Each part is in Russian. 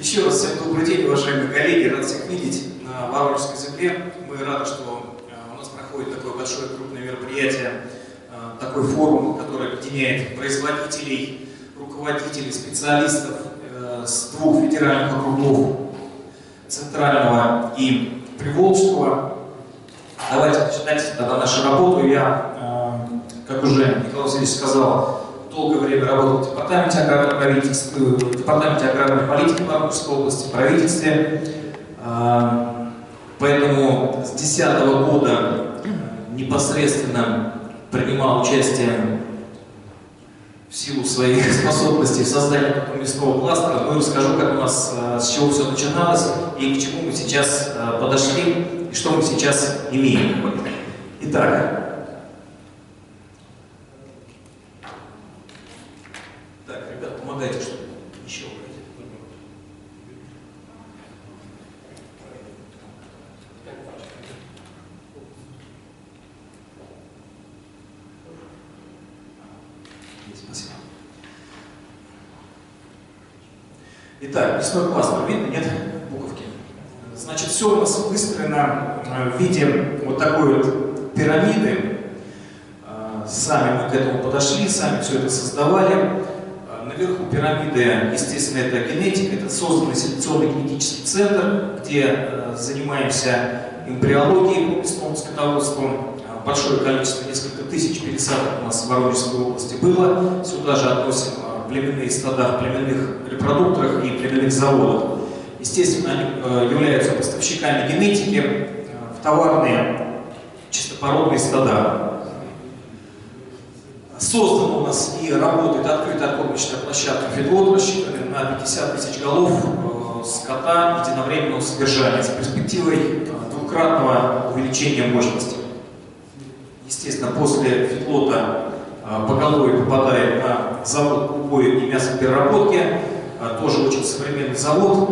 Еще раз всем добрый день, уважаемые коллеги, рад всех видеть на Воронежской земле. Мы рады, что э, у нас проходит такое большое крупное мероприятие, э, такой форум, который объединяет производителей, руководителей, специалистов э, с двух федеральных округов, Центрального и Приволжского. Давайте начинать тогда нашу работу. Я, как уже Николай Васильевич сказал, долгое время работал в департаменте аграрной, правительства, в департаменте аграрной политики Воронежской области, правительстве. А, поэтому с 2010 года непосредственно принимал участие в силу своих способностей в создании мясного кластера. Ну и расскажу, как у нас, а, с чего все начиналось и к чему мы сейчас подошли и что мы сейчас имеем. Итак, Итак, мясной класс, видно, нет буковки? Значит, все у нас выстроено э, в виде вот такой вот пирамиды. Э, сами мы к этому подошли, сами все это создавали. Э, пирамиды, естественно, это генетика, это созданный селекционный генетический центр, где занимаемся эмбриологией по мясному скотоводству. Большое количество, несколько тысяч пересадок у нас в Воронежской области было. Сюда же относим племенные стада, племенных репродукторах и племенных заводах. Естественно, они э, являются поставщиками генетики э, в товарные чистопородные стада. Создана у нас и работает открытая кормочная площадка Федлот, рассчитанная на 50 тысяч голов э, скота единовременного содержания с перспективой двукратного увеличения мощности. Естественно, после Федлота поголовье попадает на завод по убою и мясопереработки, тоже очень современный завод,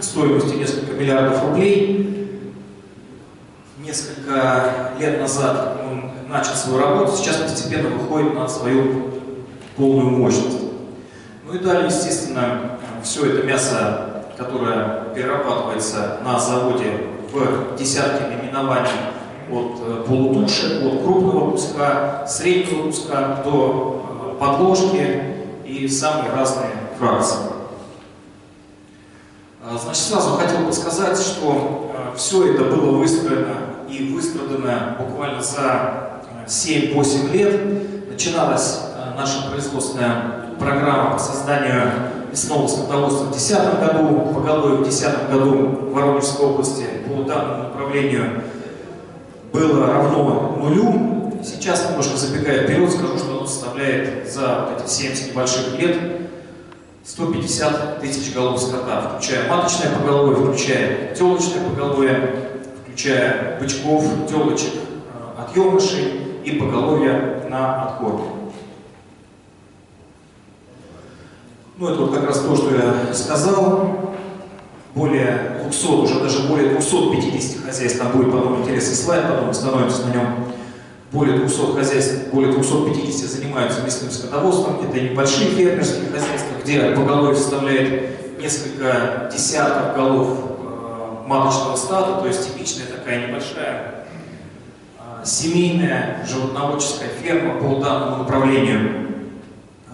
стоимостью несколько миллиардов рублей. Несколько лет назад начал свою работу, сейчас постепенно выходит на свою полную мощность. Ну и далее, естественно, все это мясо, которое перерабатывается на заводе в десятки наименований от э, полутуши, от крупного куска, среднего куска до э, подложки и самые разные фракции. А, значит, сразу хотел бы сказать, что э, все это было выстроено и выстрадано буквально за 7-8 лет. Начиналась наша производственная программа по созданию мясного скотоводства в 2010 году, поголовье в 2010 году в Воронежской области по данному направлению было равно нулю. Сейчас, немножко забегая вперед, скажу, что оно составляет за вот эти 70 небольших лет 150 тысяч голов скота, включая маточное поголовье, включая телочное поголовье, включая бычков, телочек, э, отъемышей и поголовья на откорме. Ну, это вот как раз то, что я сказал более 200, уже даже более 250 хозяйств, там будет потом интересный слайд, потом остановимся на нем. Более 200 хозяйств, более 250 занимаются мясным скотоводством. Это небольшие фермерские хозяйства, где поголовье составляет несколько десятков голов э, маточного стада, то есть типичная такая небольшая семейная животноводческая ферма по данному направлению.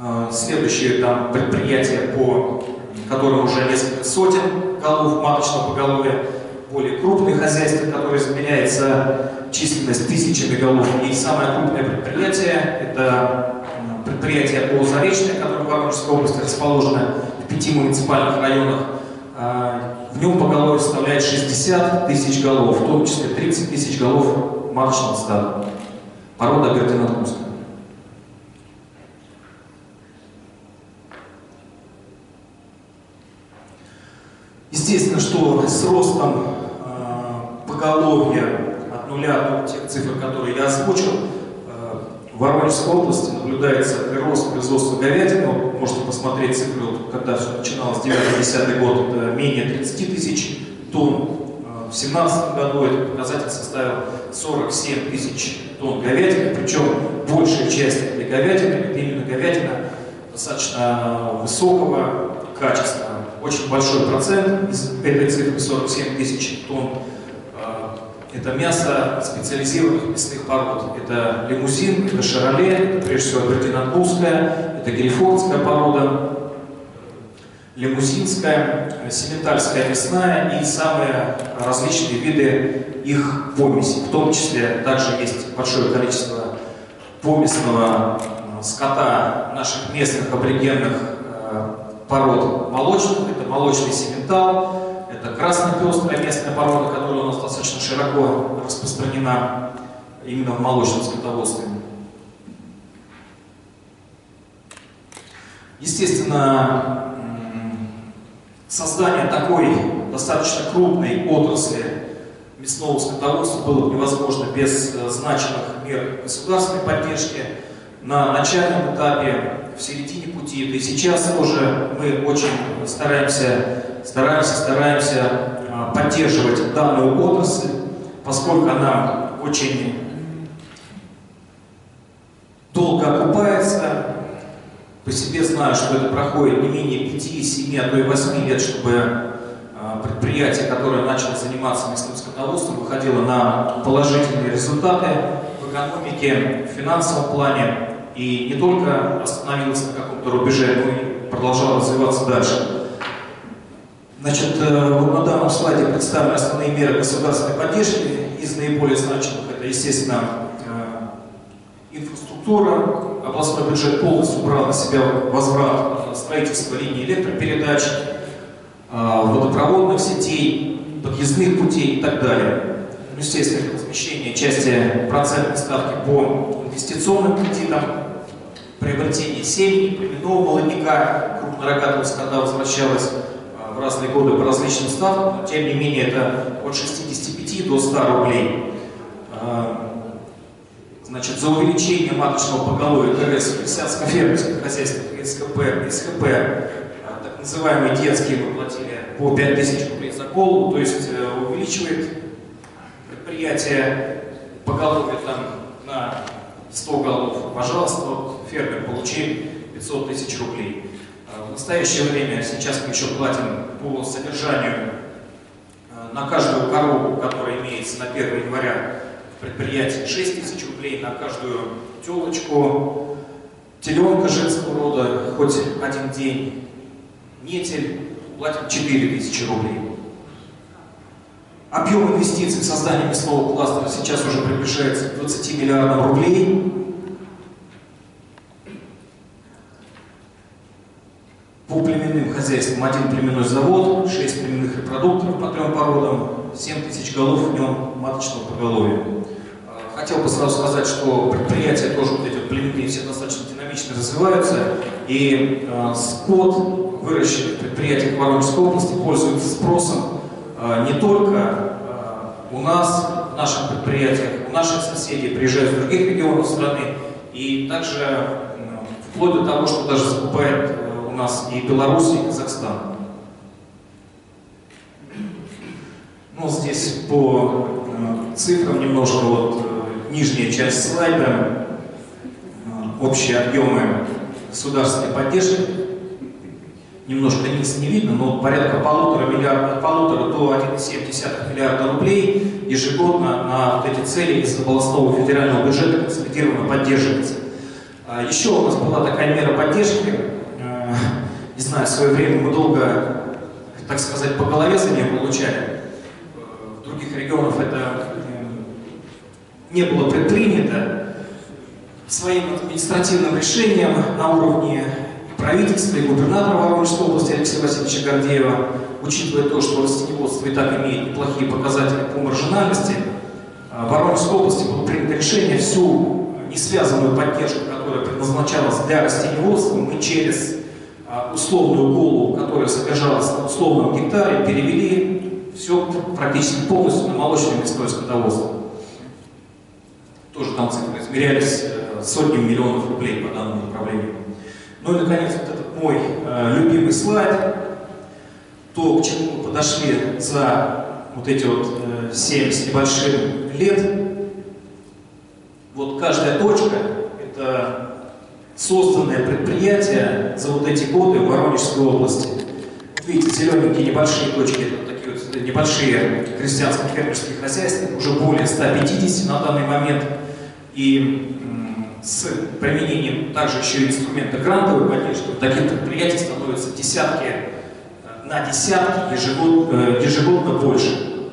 Э, следующее там предприятие, по которым уже несколько сотен голов маточного поголовья, более крупные хозяйства, которые измеряется численность тысячами голов. И самое крупное предприятие – это предприятие полузаречное, которое в Воронежской области расположено в пяти муниципальных районах. А, в нем поголовье составляет 60 тысяч голов, в том числе 30 тысяч голов маточного стада. Порода Гертинатумская. Естественно, что с ростом э, поголовья от нуля до тех цифр, которые я озвучил, э, в Воронежской области наблюдается прирост производства говядины. Вот можете посмотреть цифры, вот, когда все начиналось, 9-10 год, это менее 30 тысяч тонн. Э, в 2017 году этот показатель составил 47 тысяч тонн говядины, причем большая часть этой говядины, это именно говядина достаточно высокого качества, очень большой процент из этой цифры 47 тысяч тонн. Это мясо специализированных мясных пород. Это лимузин, это шароле, это прежде всего абердинанбургская, это грифонская порода, лимузинская, сементальская мясная и самые различные виды их помеси. В том числе также есть большое количество помесного скота наших местных аборигенных э, пород молочных. Это молочный сементал, это краснопестрая местная порода, которая у нас достаточно широко распространена именно в молочном скотоводстве. Естественно, создание такой достаточно крупной отрасли мясного скотоводства было бы невозможно без э, значимых мер государственной поддержки. На начальном этапе, в середине пути, и сейчас тоже мы очень стараемся, стараемся, стараемся э, поддерживать данную отрасль, поскольку она очень долго окупается, по себе знаю, что это проходит не менее 5, 7, а то и 8 лет, чтобы а, предприятие, которое начало заниматься мясным скотоводством, выходило на положительные результаты в экономике, в финансовом плане и не только остановилось на каком-то рубеже, но и продолжало развиваться дальше. Значит, э, вот на данном слайде представлены основные меры государственной поддержки. Из наиболее значимых это, естественно, э, инфраструктура, областной бюджет полностью брал на себя возврат строительства линий электропередач, а, водопроводных сетей, подъездных путей и так далее. Ну, естественно, размещение части процентной ставки по инвестиционным кредитам, приобретение семьи, племенного молодняка, крупнорогатого скота возвращалось а, в разные годы по различным ставкам, но тем не менее это от 65 до 100 рублей. А, Значит, за увеличение маточного поголовья КРС крестьянско-фермерских хозяйств СКП, СХП, а, так называемые детские мы платили по 5000 рублей за голову, то есть э, увеличивает предприятие поголовье там на 100 голов. Пожалуйста, вот фермер получил 500 тысяч рублей. А, в настоящее время, сейчас мы еще платим по содержанию э, на каждую корову, которая имеется на 1 января предприятии 6 тысяч рублей на каждую телочку, теленка женского рода хоть один день, нетель платим 4 тысячи рублей. Объем инвестиций в создание мясного кластера сейчас уже приближается к 20 миллиардам рублей. По племенным хозяйствам один племенной завод, 6 племенных репродукторов по трем породам, 7 тысяч голов в нем маточного поголовья. Хотел бы сразу сказать, что предприятия тоже вот эти вот племенные все достаточно динамично развиваются, и э, скот, выращенный в предприятиях Воронежской области, пользуется спросом э, не только э, у нас, в наших предприятиях, у наших соседей, приезжают из других регионов страны, и также э, вплоть до того, что даже закупает э, у нас и Беларусь, и Казахстан. Ну, здесь по э, цифрам немножко вот нижняя часть слайда, э, общие объемы государственной поддержки. Немножко низ не видно, но порядка полутора миллиарда, полутора до 1,7 миллиарда рублей ежегодно на вот эти цели из областного федерального бюджета консолидированно поддерживается. А еще у нас была такая мера поддержки, э, не знаю, в свое время мы долго, так сказать, по голове за нее получали. В других регионах это не было предпринято своим административным решением на уровне правительства и губернатора Воронежской области Алексея Васильевича Гордеева, учитывая то, что растеневодство и так имеет неплохие показатели по маржинальности, а, в Воронежской области было принято решение всю несвязанную поддержку, которая предназначалась для растеневодства, мы через а, условную голову, которая содержалась на условном гектаре, перевели все практически полностью на молочное мясное скотоводство тоже там цифры измерялись э, сотнями миллионов рублей по данному направлению. Ну и, наконец, вот этот мой э, любимый слайд, то, к чему мы подошли за вот эти вот э, 7 с небольшим лет. Вот каждая точка – это созданное предприятие за вот эти годы в Воронежской области. видите, зелененькие небольшие точки, это небольшие крестьянские фермерские хозяйства, уже более 150 на данный момент. И с применением также еще инструмента грантовой поддержки таких предприятий становятся десятки, э, на десятки ежегодно, э, ежегодно больше.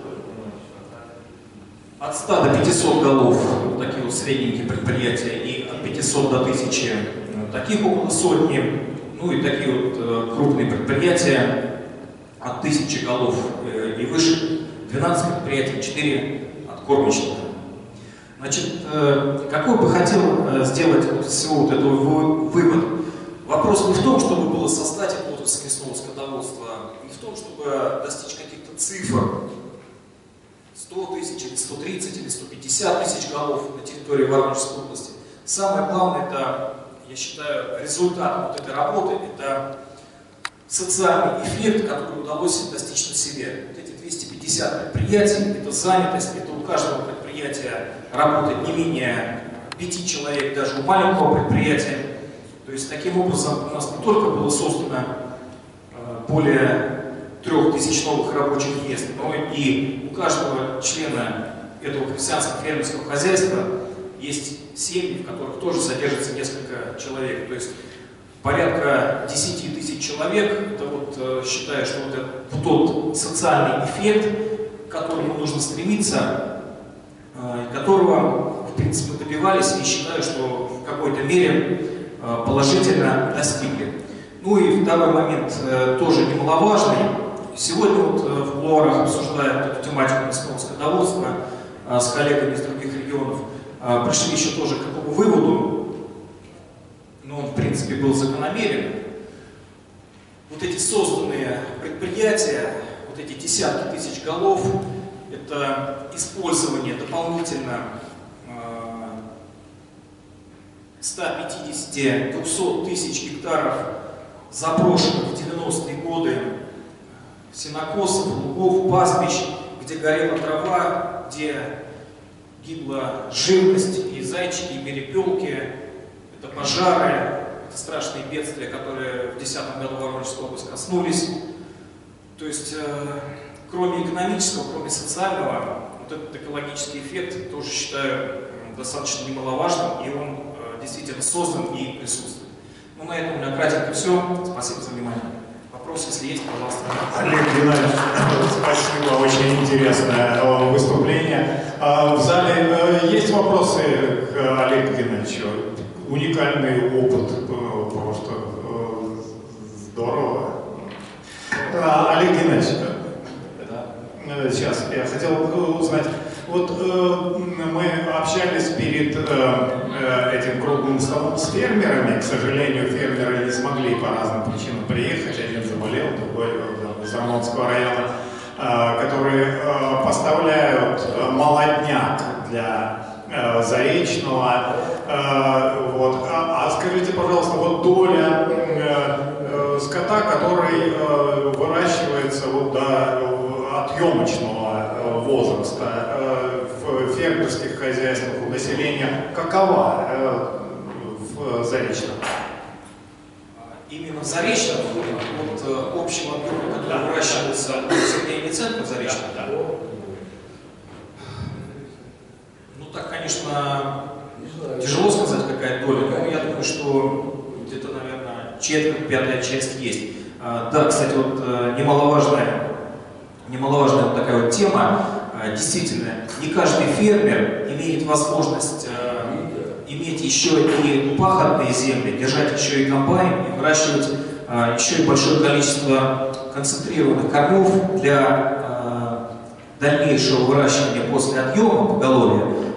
От 100 до 500 голов такие вот средненькие предприятия и от 500 до 1000 э, таких около сотни. Ну и такие вот крупные предприятия от 1000 голов и выше. 12 предприятий, 4 от кормочных. Значит, э, какой бы хотел э, сделать из всего вот этого вывод? Вопрос не в том, чтобы было создать отрасль мясного скотоводства, не в том, чтобы достичь каких-то цифр, 100 тысяч, или 130, или 150 тысяч голов на территории Воронежской области. Самое главное, это, я считаю, результат вот этой работы, это социальный эффект, который удалось достичь на себе. Вот 250 предприятий, это занятость, это у каждого предприятия работает не менее пяти человек даже у маленького предприятия. То есть таким образом у нас не только было создано э, более трех тысяч новых рабочих мест, но и у каждого члена этого крестьянского фермерского хозяйства есть семьи, в которых тоже содержится несколько человек. То есть порядка 10 тысяч человек, это вот э, считаю, что вот это тот социальный эффект, к которому нужно стремиться, Э, которого, в принципе, добивались и считаю, что в какой-то мере э, положительно достигли. Ну и второй момент тоже немаловажный. Сегодня вот в Кулуарах обсуждая эту тематику мясного скотоводства с коллегами из других регионов, пришли еще тоже к какому выводу, принципе, был закономерен. Вот эти созданные предприятия, вот эти десятки тысяч голов, это использование дополнительно 150-200 тысяч гектаров заброшенных в 90-е годы сенокосов, лугов, пастбищ, где горела трава, где гибла живность, и зайчики, и перепелки, это пожары, страшные бедствия, которые в 2010 году Воронежской области коснулись. То есть э, кроме экономического, кроме социального, вот этот экологический эффект тоже считаю достаточно немаловажным, и он э, действительно создан и присутствует. Ну, на этом у меня кратенько все. Спасибо за внимание. Вопросы, если есть, пожалуйста. Олег Геннадьевич, спасибо, очень интересное э, выступление. А в зале э, есть вопросы к Олегу Геннадьевичу? Уникальный опыт, просто здорово. А, Олег Геннадьевич, Э, сейчас я хотел э, узнать. Вот э, мы общались перед э, э, этим круглым столом с фермерами. К сожалению, фермеры не смогли по разным причинам приехать. Один заболел, другой э, из Рамонского района, э, которые э, поставляют молодняк для э, Заречного. Э, вот. А, а скажите, пожалуйста, вот доля э, э, скота, который э, выращивается вот до отъемочного э, возраста э, в фермерских хозяйствах у населения какова э, в Заречном? Именно в Заречном, вот общего объема, который да. выращивается в населении центра Заречного? Да, да. Ну так, конечно, тяжело сказать, какая доля, но я думаю, что где-то, наверное, четверть, пятая часть есть. А, да, кстати, вот немаловажная немаловажная вот такая вот тема. А, действительно, не каждый фермер имеет возможность э, иметь еще и пахотные земли, держать еще и комбайн и выращивать э, еще и большое количество концентрированных кормов для э, дальнейшего выращивания после отъема поголовья, э,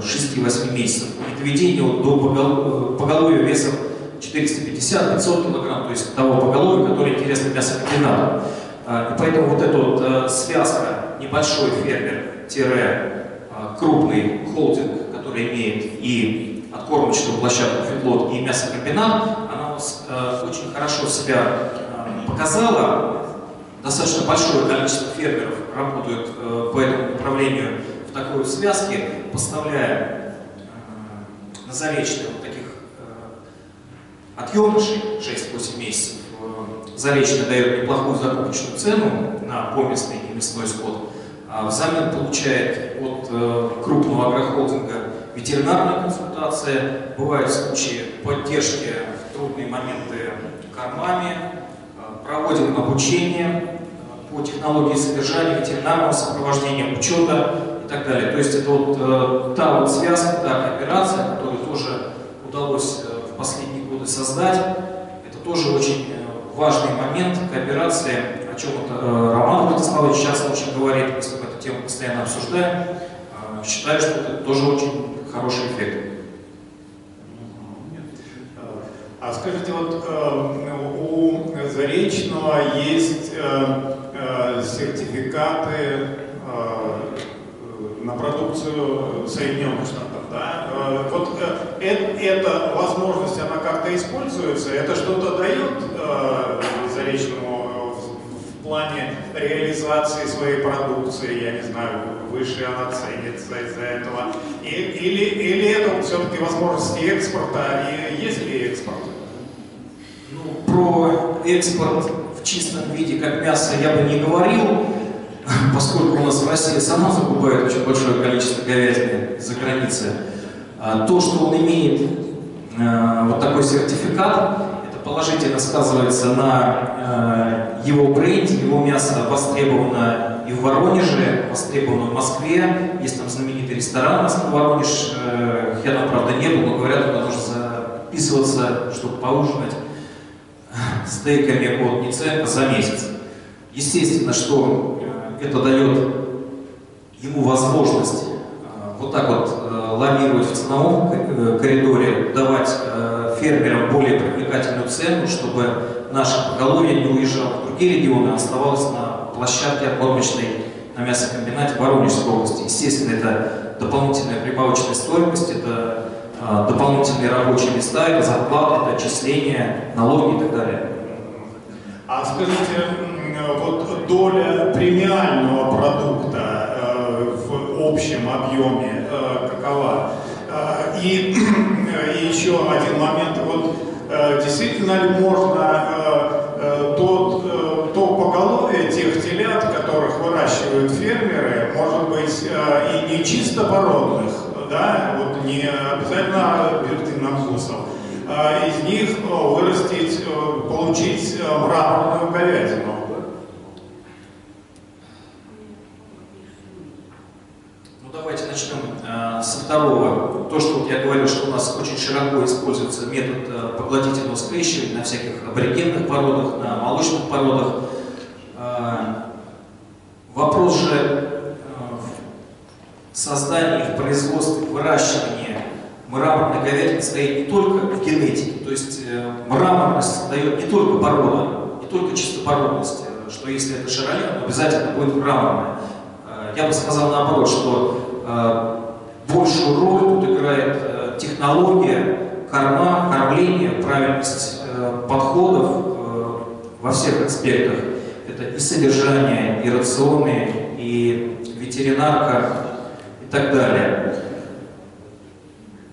6-8 месяцев, и доведения вот до поголовья весом 450-500 килограмм, то есть того поголовья, которое интересно мясокомбинату. А, и поэтому вот эта вот э, связка небольшой фермер-крупный холдинг, который имеет и откормочную площадку фидлот и мясокомбинат, она э, очень хорошо себя э, показала. Достаточно большое количество фермеров работают по этому направлению в такой связке, поставляя на заречные вот таких отъемышей 6-8 месяцев Заречный дает неплохую закупочную цену на поместный и мясной скот, а взамен получает от э, крупного агрохолдинга ветеринарные консультации, бывают случаи поддержки в трудные моменты кормами, э, проводим обучение э, по технологии содержания, ветеринарного сопровождения, учета так далее. То есть это вот э, та вот связка, та кооперация, которую тоже удалось э, в последние годы создать. Это тоже очень э, важный момент кооперации, о чем это э, Роман Владиславович часто очень говорит, мы с ним эту тему постоянно обсуждаем. Считаю, что это тоже очень хороший эффект. А скажите, вот у Заречного есть сертификаты на продукцию Соединенных Штатов? Да? Э, вот э, эта возможность, она как-то используется, это что-то дает э, Заречному в плане реализации своей продукции, я не знаю, выше она ценится из-за этого, или, или это все-таки возможности экспорта, и есть ли экспорт? Ну, про экспорт в чистом виде, как мясо, я бы не говорил, поскольку у нас в России сама закупает очень большое количество говядины за границей, а то, что он имеет э, вот такой сертификат, это положительно сказывается на э, его бренде, его мясо востребовано и в Воронеже, востребовано в Москве, есть там знаменитый ресторан на Воронеж, э, я там, правда, не был, но говорят, туда нужно записываться, чтобы поужинать стейками от Ниценко за месяц. Естественно, что это дает ему возможность э, вот так вот э, лавировать в ценовом э, коридоре, давать фермерам более привлекательную цену, чтобы наше поголовье не уезжало в другие регионы, а оставалось на площадке откормочной на мясокомбинате Воронежской области. Естественно, это дополнительная прибавочная стоимость, это дополнительные рабочие места, это зарплаты, это отчисления, налоги и так далее. А скажите, вот доля премиального продукта э, в общем объеме э, какова? Э, и, и еще один момент. Вот действительно ли можно тот, то поголовье тех телят, которых выращивают фермеры, может быть и не чисто породных, да, вот не обязательно бертинокусов, а из них вырастить, получить мраморную говядину. со второго, то, что вот я говорил, что у нас очень широко используется метод э, поглотительного скрещивания на всяких аборигенных породах, на молочных породах. Э, вопрос же э, в создании, в производстве, выращивании мраморной говядины стоит не только в генетике, то есть мраморность дает не только порода, не только чистопородность, что если это широлен, обязательно будет мраморная. Я бы сказал наоборот, что большую роль тут играет э, технология, корма, кормление, правильность э, подходов э, во всех аспектах. Это и содержание, и рационы, и ветеринарка, и так далее.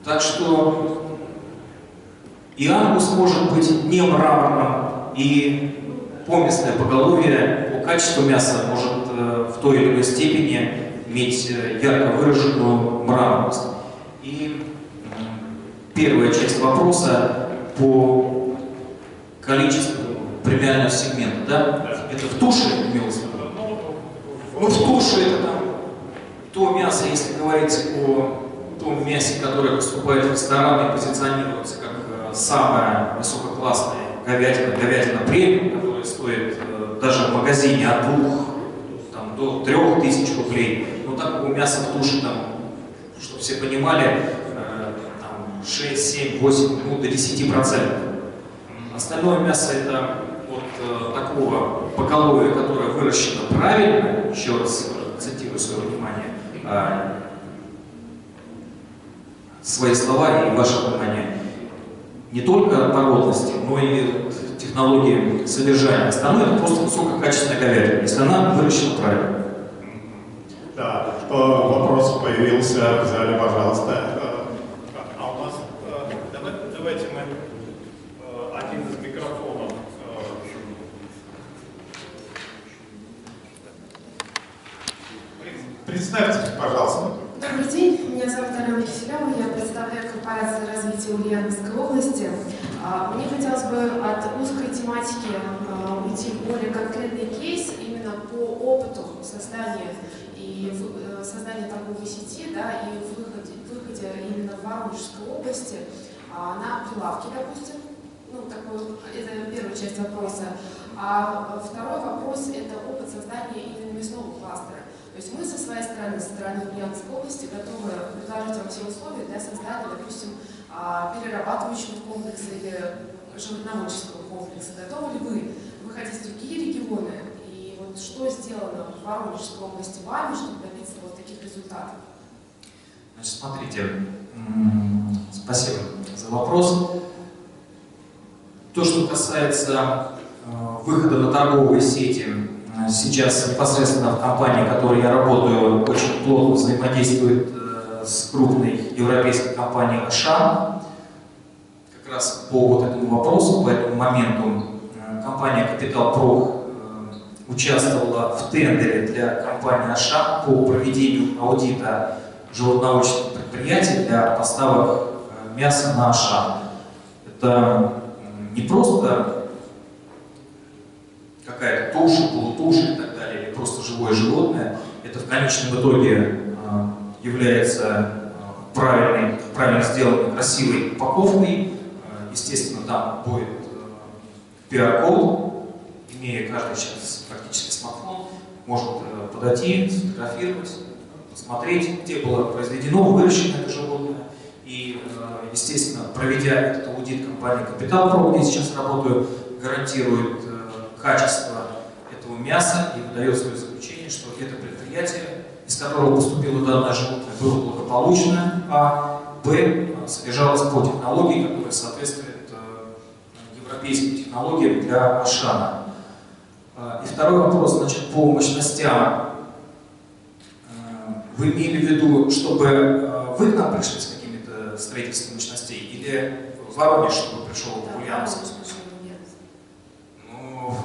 Так что и ангус может быть не мраморным, и поместное поголовье по качеству мяса может в той или иной степени иметь э, ярко выраженную мраморность. И первая часть вопроса по количеству премиального сегмента, да? Это в туше имелось? Ну, в туше это там то мясо, если говорить о том мясе, которое поступает в рестораны и позиционируется как э, самая высококлассная говядина, говядина премиум, которая стоит э, даже в магазине от двух там, до трех тысяч рублей, такого мяса в туше, там, чтобы все понимали, 6, 7, 8, ну, до 10 процентов. Остальное мясо это вот э, такого поголовья, которое выращено правильно, еще раз акцентирую свое внимание, э, свои слова и ваше внимание, не только породности, но и технологии содержания. Остальное это просто высококачественная говядина, если она выращена правильно. Да, вопрос появился в зале, пожалуйста. А у нас, давайте мы один из микрофонов Представьтесь, пожалуйста. Добрый день, меня зовут Алена Киселева, я представляю корпорацию развития Ульяновской области. А, мне хотелось бы от узкой тематики а, уйти в более конкретный кейс именно по опыту создания и э, создания торговой сети да, и выходе, выходе именно в Воронежской области а, на прилавки, допустим. Ну, такой, это первая часть вопроса. А второй вопрос – это опыт создания именно мясного кластера. То есть мы со своей стороны, со стороны Ульяновской области, готовы предложить вам все условия для создания, допустим, а, перерабатывающего комплекса или животноводческого комплекса. Готовы ли вы выходить в другие регионы? И вот что сделано в Воронежской области вами, чтобы добиться вот таких результатов? Значит, смотрите, спасибо за вопрос. То, что касается э, выхода на торговые сети сейчас непосредственно в компании, в которой я работаю, очень плотно взаимодействует э, с крупной европейской компанией Ашан. Как раз по вот этому вопросу, по этому моменту, э, компания Capital Pro э, участвовала в тендере для компании Ашан по проведению аудита животноводческих предприятий для поставок мяса на Ашан. Это не просто какая-то туша, полутуша и так далее, или просто живое животное, это в конечном итоге а, является а, правильной, правильно сделанной, красивой упаковкой. А, естественно, там будет QR-код, имея каждый сейчас практически смартфон, может подойти, сфотографировать, посмотреть, где было произведено, выращено это животное. И, естественно, проведя этот аудит компании Capital Pro, где сейчас работаю, гарантирует качество этого мяса и выдает свое заключение, что это предприятие, из которого поступило данное животное, было благополучно, а Б содержалось по технологии, которая соответствует э, европейским технологиям для Ашана. Э, и второй вопрос, значит, по мощностям. Э, вы имели в виду, чтобы вы к нам пришли с какими-то строительствами мощностей, или в Воронеж, чтобы пришел в Ульяновск?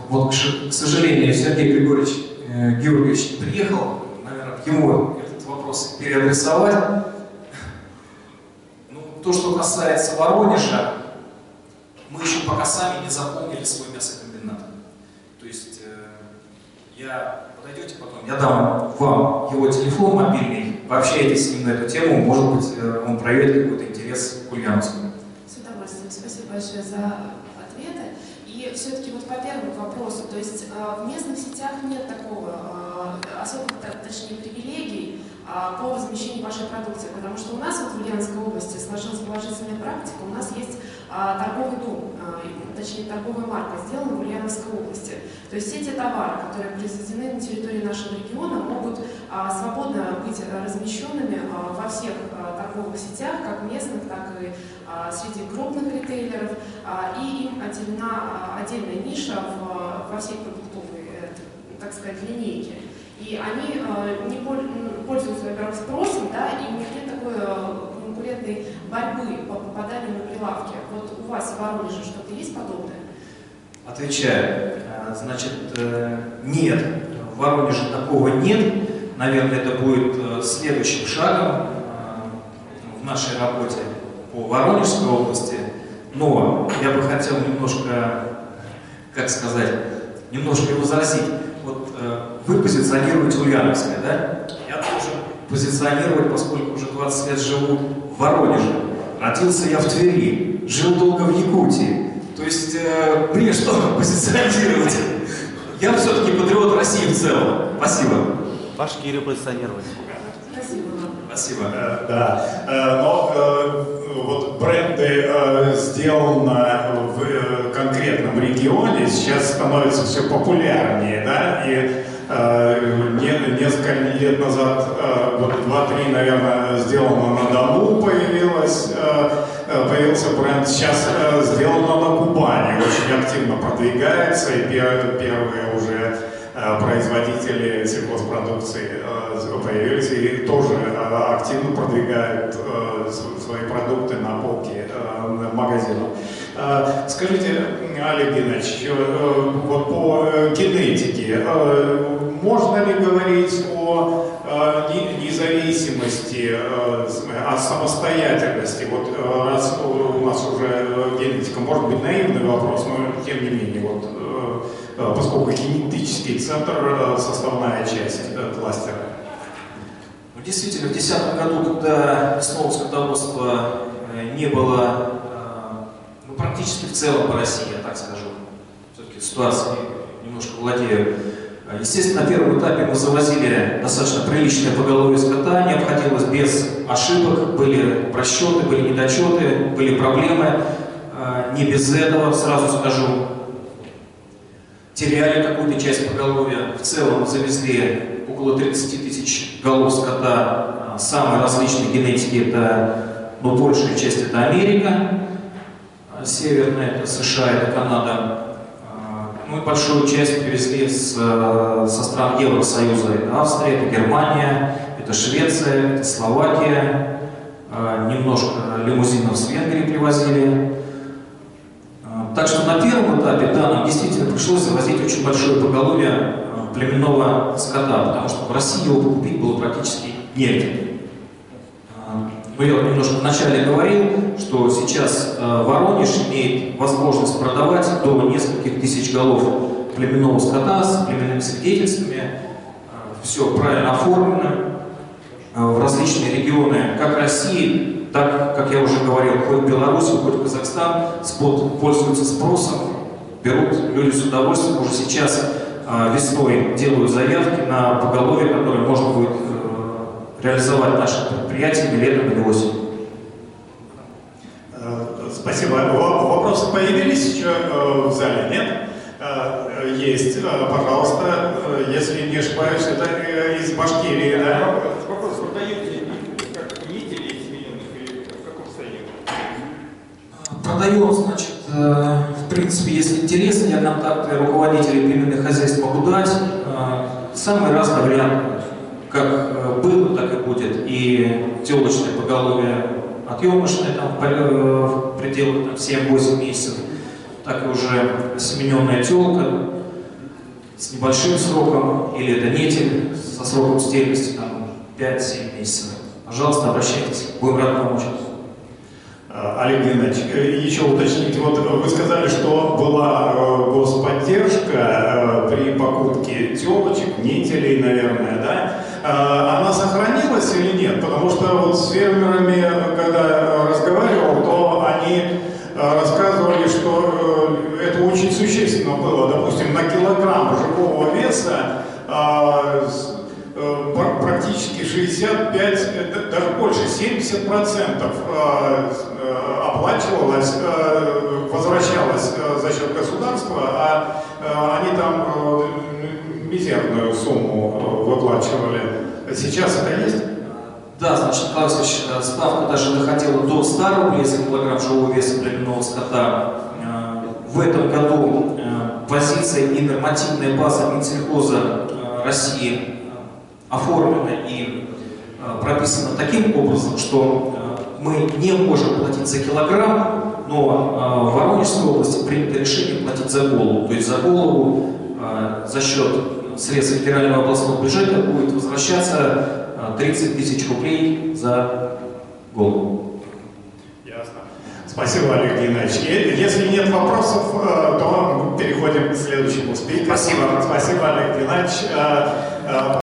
Вот, к сожалению, Сергей Григорьевич э, Георгиевич не приехал. Наверное, ему этот вопрос переадресовать. Ну, то, что касается Воронежа, мы еще пока сами не заполнили свой мясокомбинат. То есть э, я подойдете потом, я дам вам его телефон мобильный, пообщайтесь с ним на эту тему, может быть, э, он проявит какой-то интерес к Ульяновску. С удовольствием. Спасибо большое за все-таки вот по первому вопросу, то есть э, в местных сетях нет такого, э, особо, точнее, привилегий э, по размещению вашей продукции, потому что у нас вот в Ульяновской области сложилась положительная практика, у нас есть торговый дом, точнее торговая марка, сделана в Ульяновской области. То есть все те товары, которые произведены на территории нашего региона, могут свободно быть размещенными во всех торговых сетях, как местных, так и среди крупных ритейлеров, и им отделена отдельная ниша во всей продуктовой, э, так сказать, линейке. И они не пользуются, во-первых, спросом, да, и у них нет такой э, конкурентной борьбы по попаданию на прилавки. Вот у вас в Воронеже что-то есть подобное? Отвечаю. Э, значит, нет, в Воронеже такого нет. Наверное, это будет следующим шагом в нашей работе по Воронежской области, но я бы хотел немножко, как сказать, немножко возразить. Вот э, вы позиционируете Ульяновское, да? Я должен позиционировать, поскольку уже 20 лет живу в Воронеже. Родился я в Твери, жил долго в Якутии. То есть э, мне что позиционировать? Я все-таки патриот России в целом. Спасибо. Башкирию позиционировать. Спасибо. Э, да. Э, но э, вот бренды сделаны в конкретном регионе сейчас становятся все популярнее, да, и несколько лет назад, вот два-три, наверное, сделано на Дону появилось, появился бренд, сейчас сделано на Кубани, очень активно продвигается, и первые уже производители сельхозпродукции появились и тоже э, активно продвигают э, свои продукты на полке э, магазинов. Скажите, Олег Геннадьевич, вот по генетике, можно ли говорить о независимости, э, от самостоятельности. Вот э, раз у нас уже генетика, может быть, наивный вопрос, но тем не менее, вот, поскольку генетический центр – составная часть кластера. Ну, действительно, в 2010 году, когда снова скотоводства не было ну, практически в целом по России, я так скажу, все-таки ситуация немножко владею. Естественно, на первом этапе мы завозили достаточно приличное поголовье скота, не обходилось без ошибок, были просчеты, были недочеты, были проблемы. Не без этого, сразу скажу, теряли какую-то часть поголовья. В целом завезли около 30 тысяч голов скота самой различной генетики. Это, ну, большая часть это Америка, северная это США, это Канада. Мы большую часть привезли с, со стран Евросоюза. Это Австрия, это Германия, это Швеция, это Словакия. Немножко лимузинов с Венгрии привозили. Э, так что на первом этапе, да, нам действительно пришлось завозить очень большое поголовье племенного скота, потому что в России его купить было практически негде. Но я вот немножко вначале говорил, что сейчас э, Воронеж имеет возможность продавать до нескольких тысяч голов племенного скота с племенными свидетельствами. Э, все правильно оформлено э, в различные регионы, как России, так, как я уже говорил, хоть Беларусь, хоть Казахстан, спот пользуются спросом, берут люди с удовольствием. Уже сейчас э, весной делают заявки на поголовье, которое можно будет реализовать наши предприятия летом или осенью. Э, спасибо. Вопросы появились еще э, в зале? Нет? Э, есть. Пожалуйста, если не ошибаюсь, это из Башкирии, да? Вопрос, продаете как нители измененных или в каком состоянии? Продаем, значит, в принципе, если интересно, я контакты руководителей племенных хозяйств могу дать. Самые разные варианты как э, было, так и будет, и телочное поголовье отъемышное там, в пределах там, 7-8 месяцев, так и уже семененная телка с небольшим сроком, или это нетель со сроком стельности там, 5-7 месяцев. Пожалуйста, обращайтесь, будем рады помочь. Э, Олег Геннадьевич, э, еще уточните, вот вы сказали, что была господдержка при покупке телочек, нетелей, наверное, да? А, она сохранилась или нет? Потому что вот с фермерами, когда разговаривал, то они а, рассказывали, что э, это очень существенно было. Допустим, на килограмм живого веса а, э, практически 65, э, даже больше, 70 процентов оплачивалось, возвращалось за счет государства, а они там мизерную сумму выплачивали. Сейчас это есть? Да, значит, э, ставка даже доходила до 100 рублей за килограмм живого веса племенного скота. Э, в этом году э, позиция и нормативная база Минсельхоза России оформлена и прописана таким образом, что мы не можем платить за килограмм, но в Воронежской области принято решение платить за голову. То есть за голову за счет средств федерального областного бюджета будет возвращаться 30 тысяч рублей за голову. Ясно. Спасибо, Олег Геннадьевич. Если нет вопросов, э, то переходим к следующему спикеру. Спасибо. Спасибо, Олег Геннадьевич. Э,